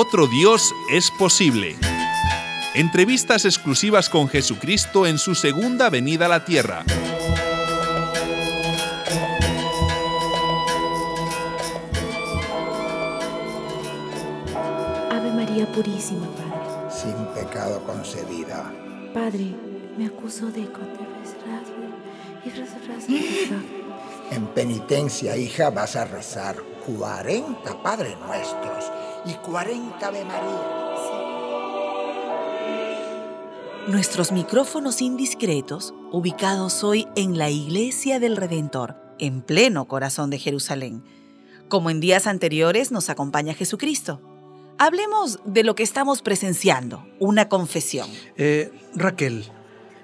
Otro Dios es posible. Entrevistas exclusivas con Jesucristo en su segunda venida a la tierra. Ave María Purísima, Padre. sin pecado concebida. Padre, me acuso de y En penitencia, hija, vas a rezar 40 Padres Nuestros y 40 Ave María. Nuestros micrófonos indiscretos, ubicados hoy en la Iglesia del Redentor, en pleno corazón de Jerusalén. Como en días anteriores nos acompaña Jesucristo. Hablemos de lo que estamos presenciando, una confesión. Eh, Raquel,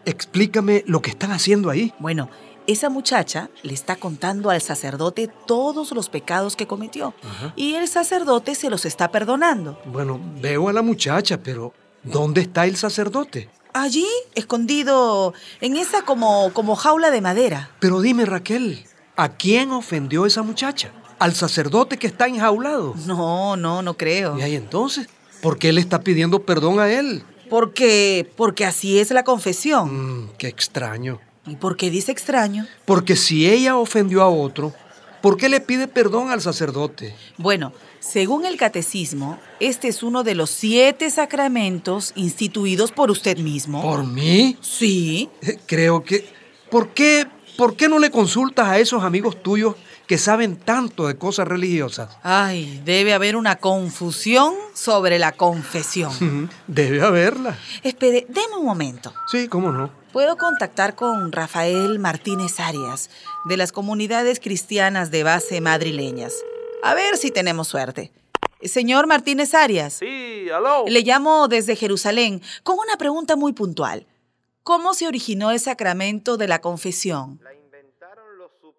explícame lo que están haciendo ahí. Bueno, esa muchacha le está contando al sacerdote todos los pecados que cometió y el sacerdote se los está perdonando. Bueno, veo a la muchacha, pero ¿dónde está el sacerdote? Allí, escondido en esa como, como jaula de madera. Pero dime, Raquel, ¿a quién ofendió esa muchacha? ¿Al sacerdote que está enjaulado? No, no, no creo. ¿Y ahí entonces? ¿Por qué le está pidiendo perdón a él? Porque, porque así es la confesión. Mm, qué extraño. ¿Y por qué dice extraño? Porque si ella ofendió a otro, ¿por qué le pide perdón al sacerdote? Bueno, según el catecismo, este es uno de los siete sacramentos instituidos por usted mismo. ¿Por mí? Sí. Eh, Creo que... ¿Por qué, ¿Por qué no le consultas a esos amigos tuyos que saben tanto de cosas religiosas? Ay, debe haber una confusión sobre la confesión. Debe haberla. Espere, deme un momento. Sí, cómo no. Puedo contactar con Rafael Martínez Arias, de las comunidades cristianas de base madrileñas. A ver si tenemos suerte. Señor Martínez Arias. Sí, aló. Le llamo desde Jerusalén con una pregunta muy puntual. ¿Cómo se originó el sacramento de la confesión? La inventaron los superiores religiosos de algunos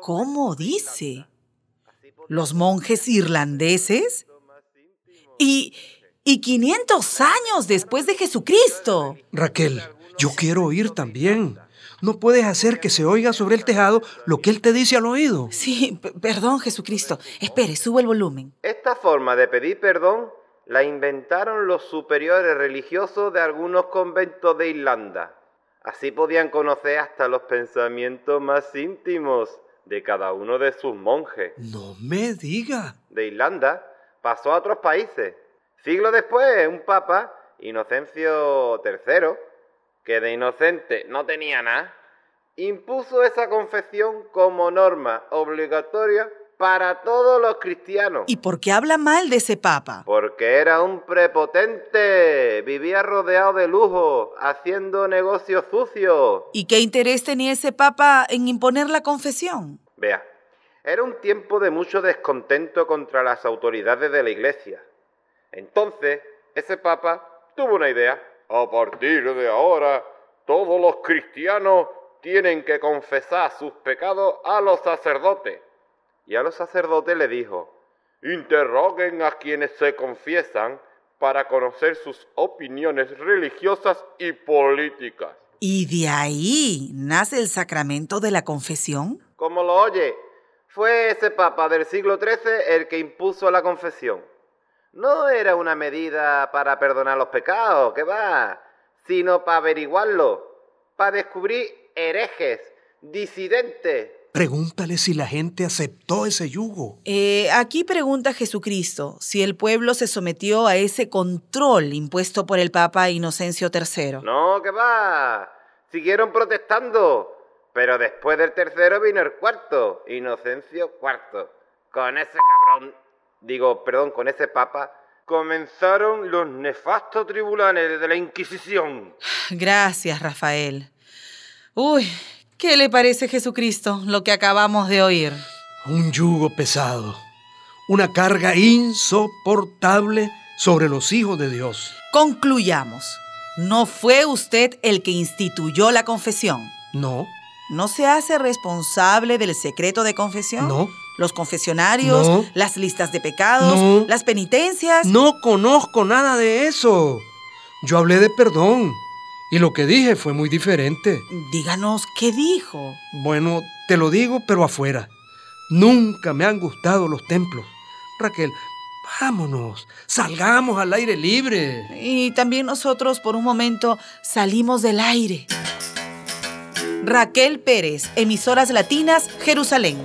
¿Cómo dice? ¿Los monjes irlandeses? Y, y 500 años después de Jesucristo. Raquel, yo quiero oír también. No puedes hacer que se oiga sobre el tejado lo que él te dice al oído. Sí, perdón Jesucristo. Espere, subo el volumen. Esta forma de pedir perdón la inventaron los superiores religiosos de algunos conventos de Irlanda. Así podían conocer hasta los pensamientos más íntimos de cada uno de sus monjes. No me diga. De Irlanda pasó a otros países. Siglo después, un papa, Inocencio III, que de inocente no tenía nada, impuso esa confesión como norma obligatoria para todos los cristianos. ¿Y por qué habla mal de ese papa? Porque era un prepotente, vivía rodeado de lujo, haciendo negocios sucios. ¿Y qué interés tenía ese papa en imponer la confesión? Vea, era un tiempo de mucho descontento contra las autoridades de la iglesia. Entonces, ese papa tuvo una idea. A partir de ahora, todos los cristianos tienen que confesar sus pecados a los sacerdotes. Y a los sacerdotes le dijo, interroguen a quienes se confiesan para conocer sus opiniones religiosas y políticas. ¿Y de ahí nace el sacramento de la confesión? Como lo oye, fue ese papa del siglo XIII el que impuso la confesión. No era una medida para perdonar los pecados, que va, sino para averiguarlo, para descubrir herejes, disidentes. Pregúntale si la gente aceptó ese yugo. Eh, aquí pregunta Jesucristo si el pueblo se sometió a ese control impuesto por el Papa Inocencio III. No, que va, siguieron protestando. Pero después del tercero vino el cuarto, Inocencio IV. Con ese cabrón, digo, perdón, con ese papa, comenzaron los nefastos tribunales de la Inquisición. Gracias, Rafael. Uy, ¿qué le parece Jesucristo lo que acabamos de oír? Un yugo pesado. Una carga insoportable sobre los hijos de Dios. Concluyamos. No fue usted el que instituyó la confesión. No, ¿No se hace responsable del secreto de confesión? no, Los confesionarios, No. las listas de pecados, No. las penitencias. no conozco nada de eso. Yo hablé de perdón y lo que dije fue muy diferente. Díganos qué dijo. Bueno, te lo digo, pero afuera. Nunca me han gustado los templos. Raquel, Vámonos, salgamos al aire libre. Y también nosotros por un momento salimos del aire. Raquel Pérez, Emisoras Latinas, Jerusalén.